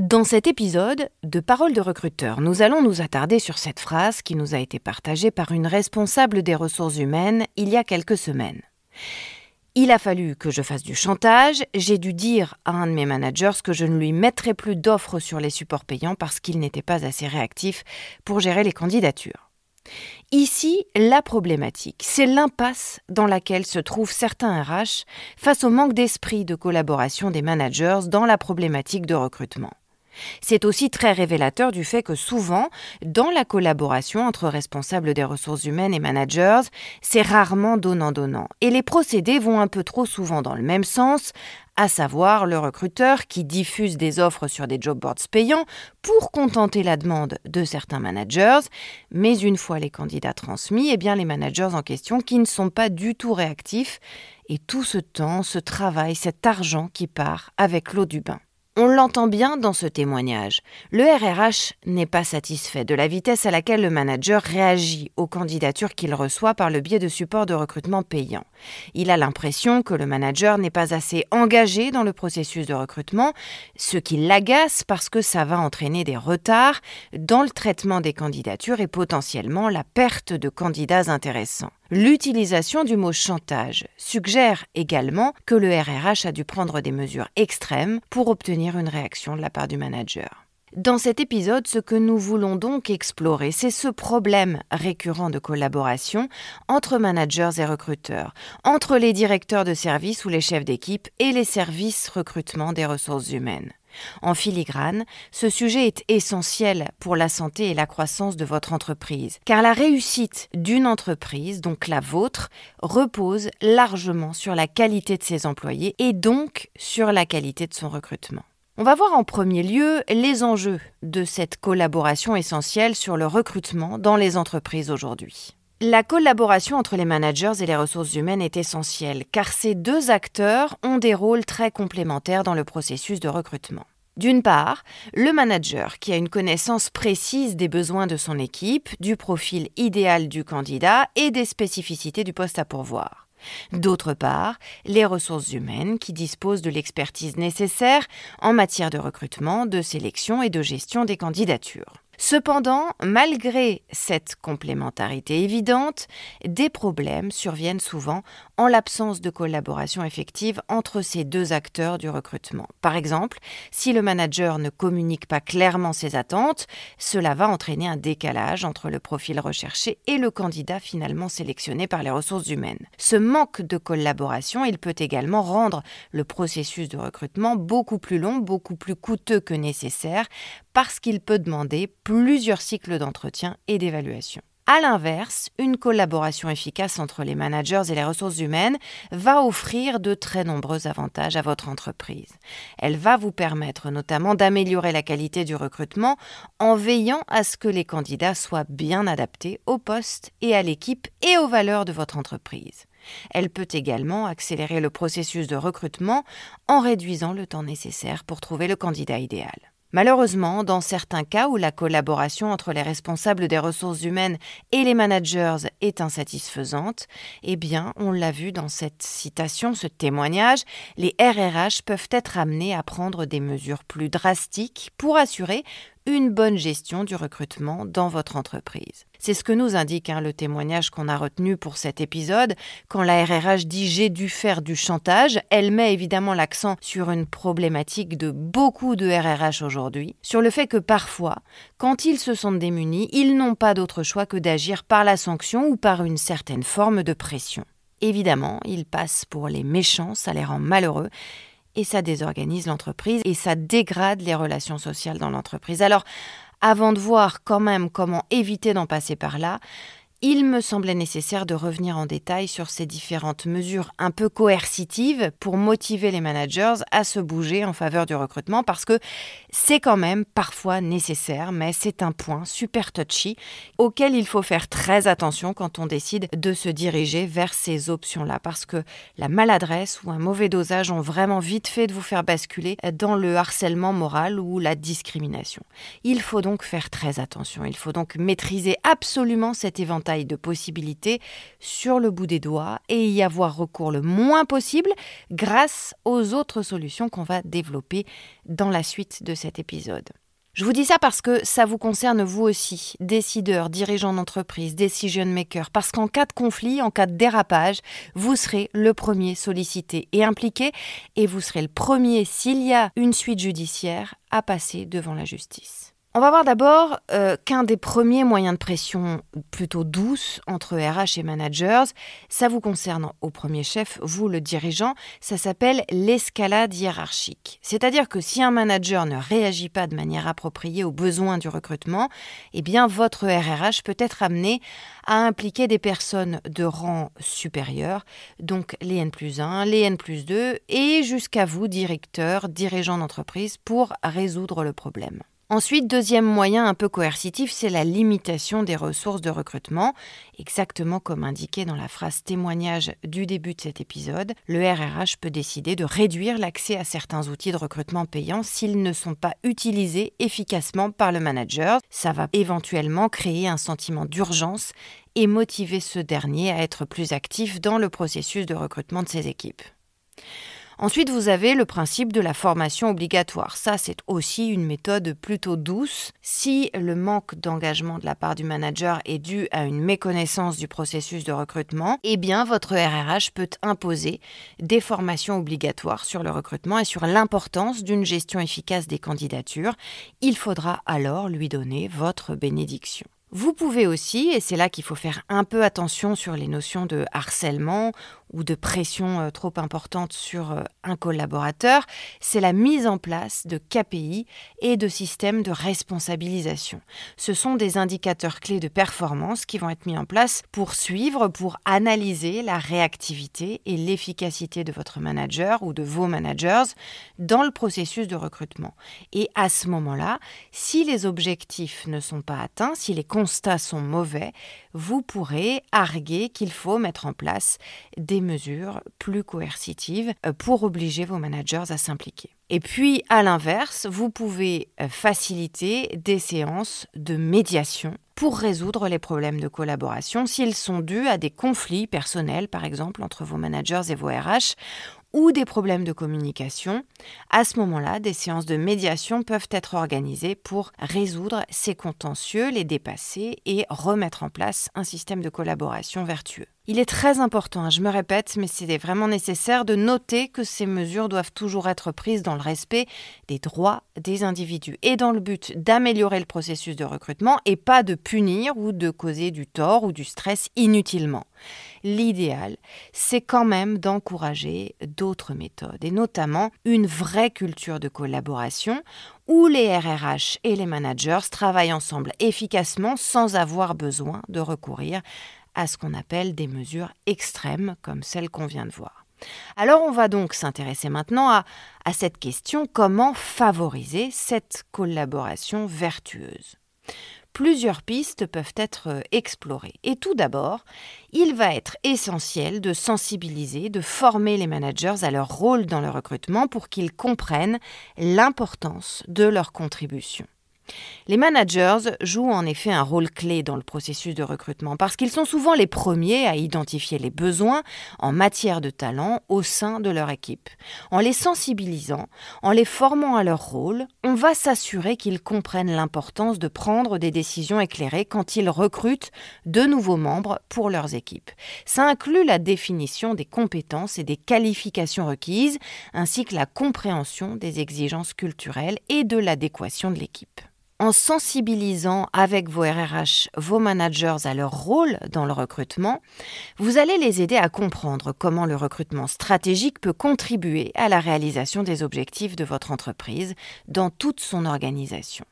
Dans cet épisode de Parole de recruteur, nous allons nous attarder sur cette phrase qui nous a été partagée par une responsable des ressources humaines il y a quelques semaines. Il a fallu que je fasse du chantage, j'ai dû dire à un de mes managers que je ne lui mettrais plus d'offres sur les supports payants parce qu'il n'était pas assez réactif pour gérer les candidatures. Ici, la problématique, c'est l'impasse dans laquelle se trouvent certains RH face au manque d'esprit de collaboration des managers dans la problématique de recrutement. C'est aussi très révélateur du fait que souvent, dans la collaboration entre responsables des ressources humaines et managers, c'est rarement donnant-donnant. Et les procédés vont un peu trop souvent dans le même sens, à savoir le recruteur qui diffuse des offres sur des job boards payants pour contenter la demande de certains managers, mais une fois les candidats transmis, eh bien les managers en question qui ne sont pas du tout réactifs et tout ce temps, ce travail, cet argent qui part avec l'eau du bain. On l'entend bien dans ce témoignage. Le RRH n'est pas satisfait de la vitesse à laquelle le manager réagit aux candidatures qu'il reçoit par le biais de supports de recrutement payants. Il a l'impression que le manager n'est pas assez engagé dans le processus de recrutement, ce qui l'agace parce que ça va entraîner des retards dans le traitement des candidatures et potentiellement la perte de candidats intéressants. L'utilisation du mot chantage suggère également que le RRH a dû prendre des mesures extrêmes pour obtenir une réaction de la part du manager. Dans cet épisode, ce que nous voulons donc explorer, c'est ce problème récurrent de collaboration entre managers et recruteurs, entre les directeurs de services ou les chefs d'équipe et les services recrutement des ressources humaines. En filigrane, ce sujet est essentiel pour la santé et la croissance de votre entreprise, car la réussite d'une entreprise, donc la vôtre, repose largement sur la qualité de ses employés et donc sur la qualité de son recrutement. On va voir en premier lieu les enjeux de cette collaboration essentielle sur le recrutement dans les entreprises aujourd'hui. La collaboration entre les managers et les ressources humaines est essentielle car ces deux acteurs ont des rôles très complémentaires dans le processus de recrutement. D'une part, le manager qui a une connaissance précise des besoins de son équipe, du profil idéal du candidat et des spécificités du poste à pourvoir. D'autre part, les ressources humaines qui disposent de l'expertise nécessaire en matière de recrutement, de sélection et de gestion des candidatures. Cependant, malgré cette complémentarité évidente, des problèmes surviennent souvent en l'absence de collaboration effective entre ces deux acteurs du recrutement. Par exemple, si le manager ne communique pas clairement ses attentes, cela va entraîner un décalage entre le profil recherché et le candidat finalement sélectionné par les ressources humaines. Ce manque de collaboration, il peut également rendre le processus de recrutement beaucoup plus long, beaucoup plus coûteux que nécessaire, parce qu'il peut demander plusieurs cycles d'entretien et d'évaluation. A l'inverse, une collaboration efficace entre les managers et les ressources humaines va offrir de très nombreux avantages à votre entreprise. Elle va vous permettre notamment d'améliorer la qualité du recrutement en veillant à ce que les candidats soient bien adaptés au poste et à l'équipe et aux valeurs de votre entreprise. Elle peut également accélérer le processus de recrutement en réduisant le temps nécessaire pour trouver le candidat idéal. Malheureusement, dans certains cas où la collaboration entre les responsables des ressources humaines et les managers est insatisfaisante, eh bien, on l'a vu dans cette citation, ce témoignage, les RRH peuvent être amenés à prendre des mesures plus drastiques pour assurer une bonne gestion du recrutement dans votre entreprise. C'est ce que nous indique hein, le témoignage qu'on a retenu pour cet épisode. Quand la RRH dit j'ai dû faire du chantage, elle met évidemment l'accent sur une problématique de beaucoup de RRH aujourd'hui, sur le fait que parfois, quand ils se sentent démunis, ils n'ont pas d'autre choix que d'agir par la sanction ou par une certaine forme de pression. Évidemment, ils passent pour les méchants, ça les rend malheureux, et ça désorganise l'entreprise et ça dégrade les relations sociales dans l'entreprise. Alors, avant de voir quand même comment éviter d'en passer par là, il me semblait nécessaire de revenir en détail sur ces différentes mesures un peu coercitives pour motiver les managers à se bouger en faveur du recrutement parce que c'est quand même parfois nécessaire, mais c'est un point super touchy auquel il faut faire très attention quand on décide de se diriger vers ces options-là parce que la maladresse ou un mauvais dosage ont vraiment vite fait de vous faire basculer dans le harcèlement moral ou la discrimination. Il faut donc faire très attention, il faut donc maîtriser absolument cet éventail de possibilités sur le bout des doigts et y avoir recours le moins possible grâce aux autres solutions qu'on va développer dans la suite de cet épisode. Je vous dis ça parce que ça vous concerne vous aussi, décideurs, dirigeants d'entreprise, decision makers, parce qu'en cas de conflit, en cas de dérapage, vous serez le premier sollicité et impliqué, et vous serez le premier, s'il y a une suite judiciaire, à passer devant la justice. On va voir d'abord euh, qu'un des premiers moyens de pression plutôt douce entre RH et managers, ça vous concerne au premier chef, vous le dirigeant, ça s'appelle l'escalade hiérarchique. C'est-à-dire que si un manager ne réagit pas de manière appropriée aux besoins du recrutement, eh bien votre RRH peut être amené à impliquer des personnes de rang supérieur, donc les N plus 1, les N plus 2, et jusqu'à vous, directeur, dirigeant d'entreprise, pour résoudre le problème. Ensuite, deuxième moyen un peu coercitif, c'est la limitation des ressources de recrutement. Exactement comme indiqué dans la phrase témoignage du début de cet épisode, le RRH peut décider de réduire l'accès à certains outils de recrutement payants s'ils ne sont pas utilisés efficacement par le manager. Ça va éventuellement créer un sentiment d'urgence et motiver ce dernier à être plus actif dans le processus de recrutement de ses équipes. Ensuite, vous avez le principe de la formation obligatoire. Ça, c'est aussi une méthode plutôt douce. Si le manque d'engagement de la part du manager est dû à une méconnaissance du processus de recrutement, eh bien, votre RRH peut imposer des formations obligatoires sur le recrutement et sur l'importance d'une gestion efficace des candidatures. Il faudra alors lui donner votre bénédiction. Vous pouvez aussi, et c'est là qu'il faut faire un peu attention sur les notions de harcèlement ou de pression euh, trop importante sur euh, un collaborateur, c'est la mise en place de KPI et de systèmes de responsabilisation. Ce sont des indicateurs clés de performance qui vont être mis en place pour suivre, pour analyser la réactivité et l'efficacité de votre manager ou de vos managers dans le processus de recrutement. Et à ce moment-là, si les objectifs ne sont pas atteints, si les constats sont mauvais, vous pourrez arguer qu'il faut mettre en place des mesures plus coercitives euh, pour obliger vos managers à s'impliquer. Et puis, à l'inverse, vous pouvez euh, faciliter des séances de médiation pour résoudre les problèmes de collaboration s'ils sont dus à des conflits personnels, par exemple, entre vos managers et vos RH, ou des problèmes de communication, à ce moment-là, des séances de médiation peuvent être organisées pour résoudre ces contentieux, les dépasser et remettre en place un système de collaboration vertueux. Il est très important, je me répète, mais c'est vraiment nécessaire de noter que ces mesures doivent toujours être prises dans le respect des droits des individus et dans le but d'améliorer le processus de recrutement et pas de punir ou de causer du tort ou du stress inutilement. L'idéal, c'est quand même d'encourager d'autres méthodes et notamment une vraie culture de collaboration où les RRH et les managers travaillent ensemble efficacement sans avoir besoin de recourir à ce qu'on appelle des mesures extrêmes comme celles qu'on vient de voir. Alors on va donc s'intéresser maintenant à, à cette question comment favoriser cette collaboration vertueuse? Plusieurs pistes peuvent être explorées. Et tout d'abord, il va être essentiel de sensibiliser, de former les managers à leur rôle dans le recrutement pour qu'ils comprennent l'importance de leur contribution. Les managers jouent en effet un rôle clé dans le processus de recrutement parce qu'ils sont souvent les premiers à identifier les besoins en matière de talent au sein de leur équipe. En les sensibilisant, en les formant à leur rôle, on va s'assurer qu'ils comprennent l'importance de prendre des décisions éclairées quand ils recrutent de nouveaux membres pour leurs équipes. Ça inclut la définition des compétences et des qualifications requises, ainsi que la compréhension des exigences culturelles et de l'adéquation de l'équipe en sensibilisant avec vos RRH vos managers à leur rôle dans le recrutement, vous allez les aider à comprendre comment le recrutement stratégique peut contribuer à la réalisation des objectifs de votre entreprise dans toute son organisation.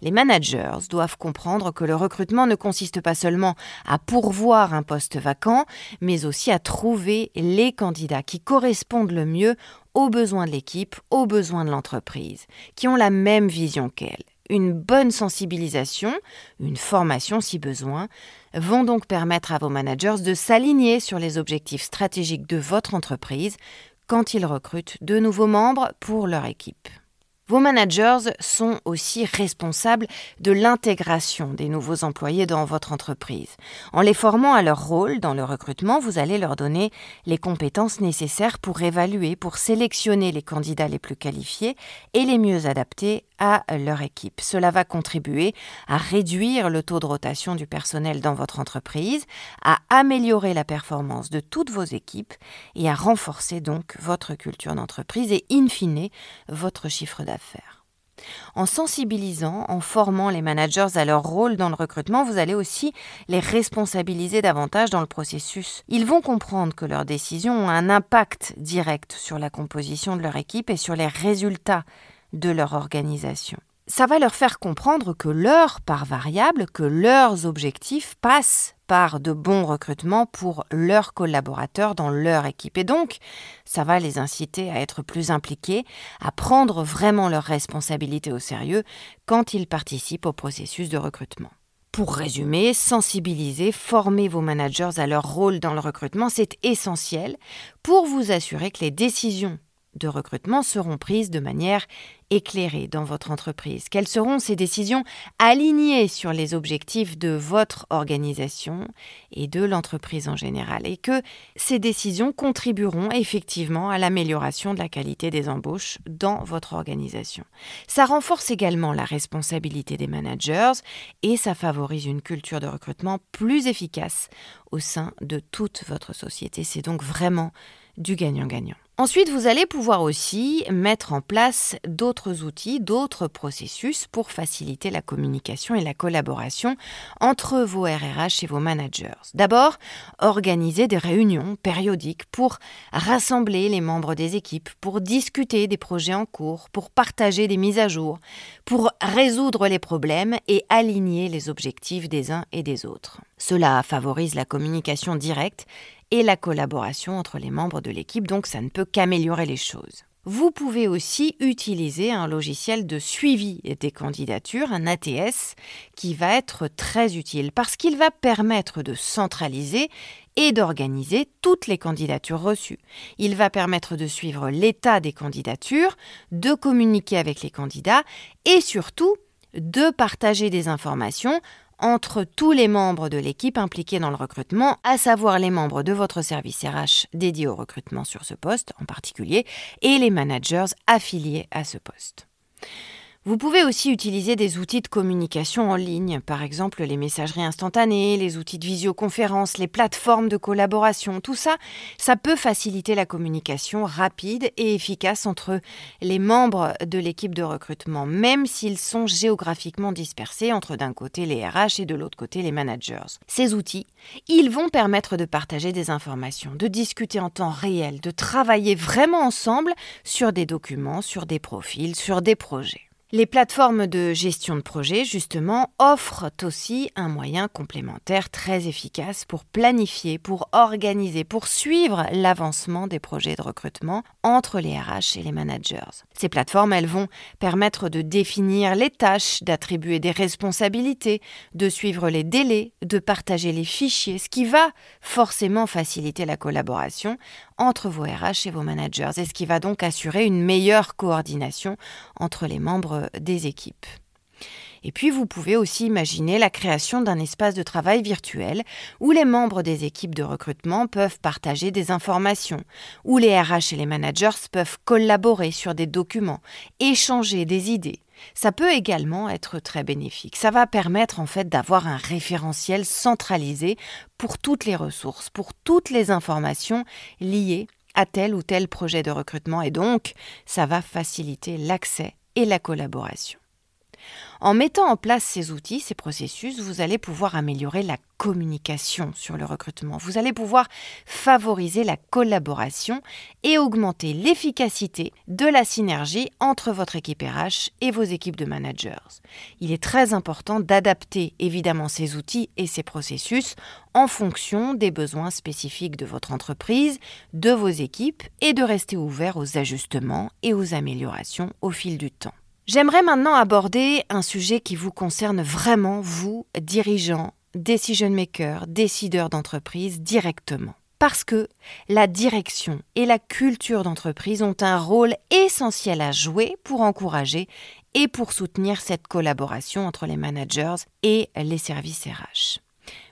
Les managers doivent comprendre que le recrutement ne consiste pas seulement à pourvoir un poste vacant, mais aussi à trouver les candidats qui correspondent le mieux aux besoins de l'équipe, aux besoins de l'entreprise, qui ont la même vision qu'elle une bonne sensibilisation, une formation si besoin, vont donc permettre à vos managers de s'aligner sur les objectifs stratégiques de votre entreprise quand ils recrutent de nouveaux membres pour leur équipe. Vos managers sont aussi responsables de l'intégration des nouveaux employés dans votre entreprise. En les formant à leur rôle dans le recrutement, vous allez leur donner les compétences nécessaires pour évaluer, pour sélectionner les candidats les plus qualifiés et les mieux adaptés à leur équipe. Cela va contribuer à réduire le taux de rotation du personnel dans votre entreprise, à améliorer la performance de toutes vos équipes et à renforcer donc votre culture d'entreprise et in fine votre chiffre d'affaires. En sensibilisant, en formant les managers à leur rôle dans le recrutement, vous allez aussi les responsabiliser davantage dans le processus. Ils vont comprendre que leurs décisions ont un impact direct sur la composition de leur équipe et sur les résultats de leur organisation. Ça va leur faire comprendre que leur part variable, que leurs objectifs passent par de bons recrutements pour leurs collaborateurs dans leur équipe. Et donc, ça va les inciter à être plus impliqués, à prendre vraiment leurs responsabilités au sérieux quand ils participent au processus de recrutement. Pour résumer, sensibiliser, former vos managers à leur rôle dans le recrutement, c'est essentiel pour vous assurer que les décisions de recrutement seront prises de manière éclairée dans votre entreprise Quelles seront ces décisions alignées sur les objectifs de votre organisation et de l'entreprise en général Et que ces décisions contribueront effectivement à l'amélioration de la qualité des embauches dans votre organisation? Ça renforce également la responsabilité des managers et ça favorise une culture de recrutement plus efficace au sein de toute votre société. C'est donc vraiment du gagnant-gagnant. Ensuite, vous allez pouvoir aussi mettre en place d'autres outils, d'autres processus pour faciliter la communication et la collaboration entre vos RRH et vos managers. D'abord, organiser des réunions périodiques pour rassembler les membres des équipes, pour discuter des projets en cours, pour partager des mises à jour, pour résoudre les problèmes et aligner les objectifs des uns et des autres. Cela favorise la communication directe et la collaboration entre les membres de l'équipe, donc ça ne peut qu'améliorer les choses. Vous pouvez aussi utiliser un logiciel de suivi des candidatures, un ATS, qui va être très utile parce qu'il va permettre de centraliser et d'organiser toutes les candidatures reçues. Il va permettre de suivre l'état des candidatures, de communiquer avec les candidats et surtout de partager des informations entre tous les membres de l'équipe impliqués dans le recrutement, à savoir les membres de votre service RH dédié au recrutement sur ce poste en particulier, et les managers affiliés à ce poste. Vous pouvez aussi utiliser des outils de communication en ligne, par exemple les messageries instantanées, les outils de visioconférence, les plateformes de collaboration. Tout ça, ça peut faciliter la communication rapide et efficace entre les membres de l'équipe de recrutement, même s'ils sont géographiquement dispersés entre d'un côté les RH et de l'autre côté les managers. Ces outils, ils vont permettre de partager des informations, de discuter en temps réel, de travailler vraiment ensemble sur des documents, sur des profils, sur des projets. Les plateformes de gestion de projet, justement, offrent aussi un moyen complémentaire très efficace pour planifier, pour organiser, pour suivre l'avancement des projets de recrutement entre les RH et les managers. Ces plateformes, elles vont permettre de définir les tâches, d'attribuer des responsabilités, de suivre les délais, de partager les fichiers, ce qui va forcément faciliter la collaboration entre vos RH et vos managers, et ce qui va donc assurer une meilleure coordination entre les membres des équipes. Et puis vous pouvez aussi imaginer la création d'un espace de travail virtuel où les membres des équipes de recrutement peuvent partager des informations, où les RH et les managers peuvent collaborer sur des documents, échanger des idées. Ça peut également être très bénéfique. Ça va permettre en fait d'avoir un référentiel centralisé pour toutes les ressources, pour toutes les informations liées à tel ou tel projet de recrutement et donc ça va faciliter l'accès et la collaboration. En mettant en place ces outils, ces processus, vous allez pouvoir améliorer la communication sur le recrutement. Vous allez pouvoir favoriser la collaboration et augmenter l'efficacité de la synergie entre votre équipe RH et vos équipes de managers. Il est très important d'adapter évidemment ces outils et ces processus en fonction des besoins spécifiques de votre entreprise, de vos équipes et de rester ouvert aux ajustements et aux améliorations au fil du temps. J'aimerais maintenant aborder un sujet qui vous concerne vraiment, vous, dirigeants, decision makers, décideurs d'entreprise, directement. Parce que la direction et la culture d'entreprise ont un rôle essentiel à jouer pour encourager et pour soutenir cette collaboration entre les managers et les services RH.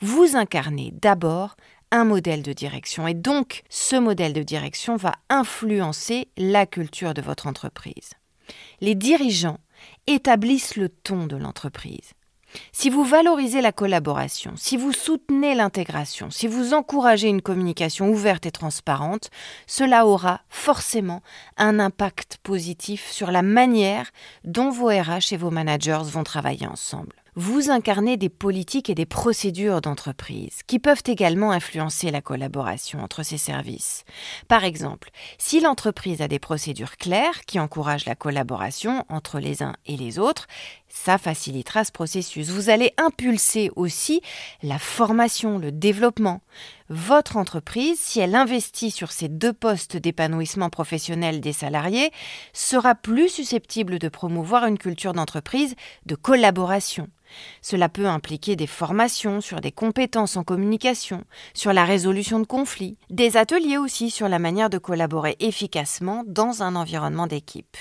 Vous incarnez d'abord un modèle de direction et donc ce modèle de direction va influencer la culture de votre entreprise les dirigeants établissent le ton de l'entreprise. Si vous valorisez la collaboration, si vous soutenez l'intégration, si vous encouragez une communication ouverte et transparente, cela aura forcément un impact positif sur la manière dont vos RH et vos managers vont travailler ensemble vous incarnez des politiques et des procédures d'entreprise qui peuvent également influencer la collaboration entre ces services. Par exemple, si l'entreprise a des procédures claires qui encouragent la collaboration entre les uns et les autres, ça facilitera ce processus. Vous allez impulser aussi la formation, le développement. Votre entreprise, si elle investit sur ces deux postes d'épanouissement professionnel des salariés, sera plus susceptible de promouvoir une culture d'entreprise de collaboration. Cela peut impliquer des formations sur des compétences en communication, sur la résolution de conflits, des ateliers aussi sur la manière de collaborer efficacement dans un environnement d'équipe.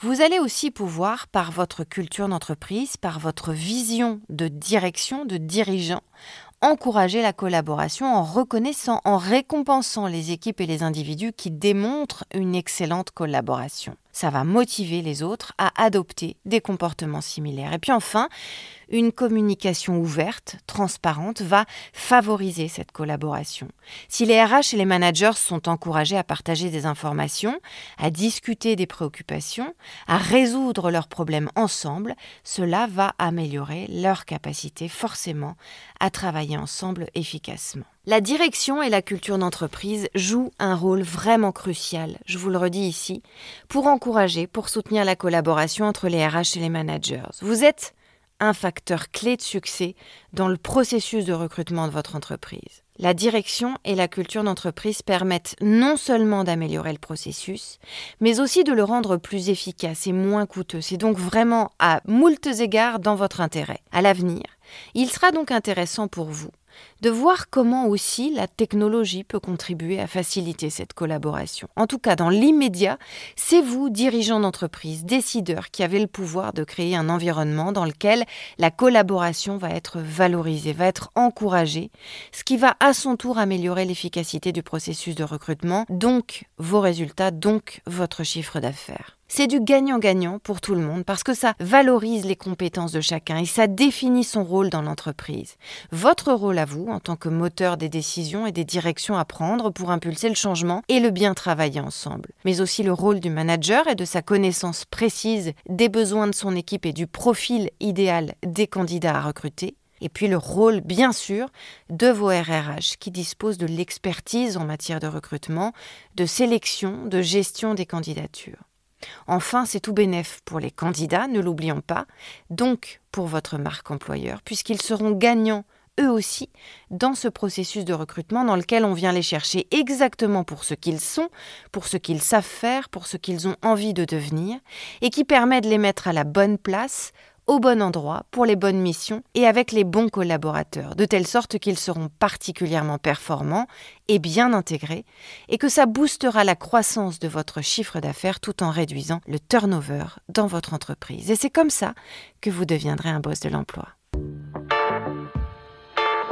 Vous allez aussi pouvoir, par votre culture d'entreprise, par votre vision de direction, de dirigeant, encourager la collaboration en reconnaissant, en récompensant les équipes et les individus qui démontrent une excellente collaboration. Ça va motiver les autres à adopter des comportements similaires. Et puis enfin, une communication ouverte, transparente, va favoriser cette collaboration. Si les RH et les managers sont encouragés à partager des informations, à discuter des préoccupations, à résoudre leurs problèmes ensemble, cela va améliorer leur capacité forcément à travailler ensemble efficacement. La direction et la culture d'entreprise jouent un rôle vraiment crucial, je vous le redis ici, pour encourager, pour soutenir la collaboration entre les RH et les managers. Vous êtes un facteur clé de succès dans le processus de recrutement de votre entreprise. La direction et la culture d'entreprise permettent non seulement d'améliorer le processus, mais aussi de le rendre plus efficace et moins coûteux. C'est donc vraiment à moultes égards dans votre intérêt. À l'avenir, il sera donc intéressant pour vous de voir comment aussi la technologie peut contribuer à faciliter cette collaboration. En tout cas, dans l'immédiat, c'est vous, dirigeants d'entreprise, décideurs, qui avez le pouvoir de créer un environnement dans lequel la collaboration va être valorisée, va être encouragée, ce qui va à son tour améliorer l'efficacité du processus de recrutement, donc vos résultats, donc votre chiffre d'affaires. C'est du gagnant-gagnant pour tout le monde parce que ça valorise les compétences de chacun et ça définit son rôle dans l'entreprise. Votre rôle à vous, en tant que moteur des décisions et des directions à prendre pour impulser le changement et le bien travailler ensemble. Mais aussi le rôle du manager et de sa connaissance précise des besoins de son équipe et du profil idéal des candidats à recruter. Et puis le rôle, bien sûr, de vos RRH qui disposent de l'expertise en matière de recrutement, de sélection, de gestion des candidatures. Enfin, c'est tout bénef pour les candidats, ne l'oublions pas, donc pour votre marque employeur, puisqu'ils seront gagnants eux aussi dans ce processus de recrutement dans lequel on vient les chercher exactement pour ce qu'ils sont, pour ce qu'ils savent faire, pour ce qu'ils ont envie de devenir, et qui permet de les mettre à la bonne place au bon endroit, pour les bonnes missions et avec les bons collaborateurs, de telle sorte qu'ils seront particulièrement performants et bien intégrés, et que ça boostera la croissance de votre chiffre d'affaires tout en réduisant le turnover dans votre entreprise. Et c'est comme ça que vous deviendrez un boss de l'emploi.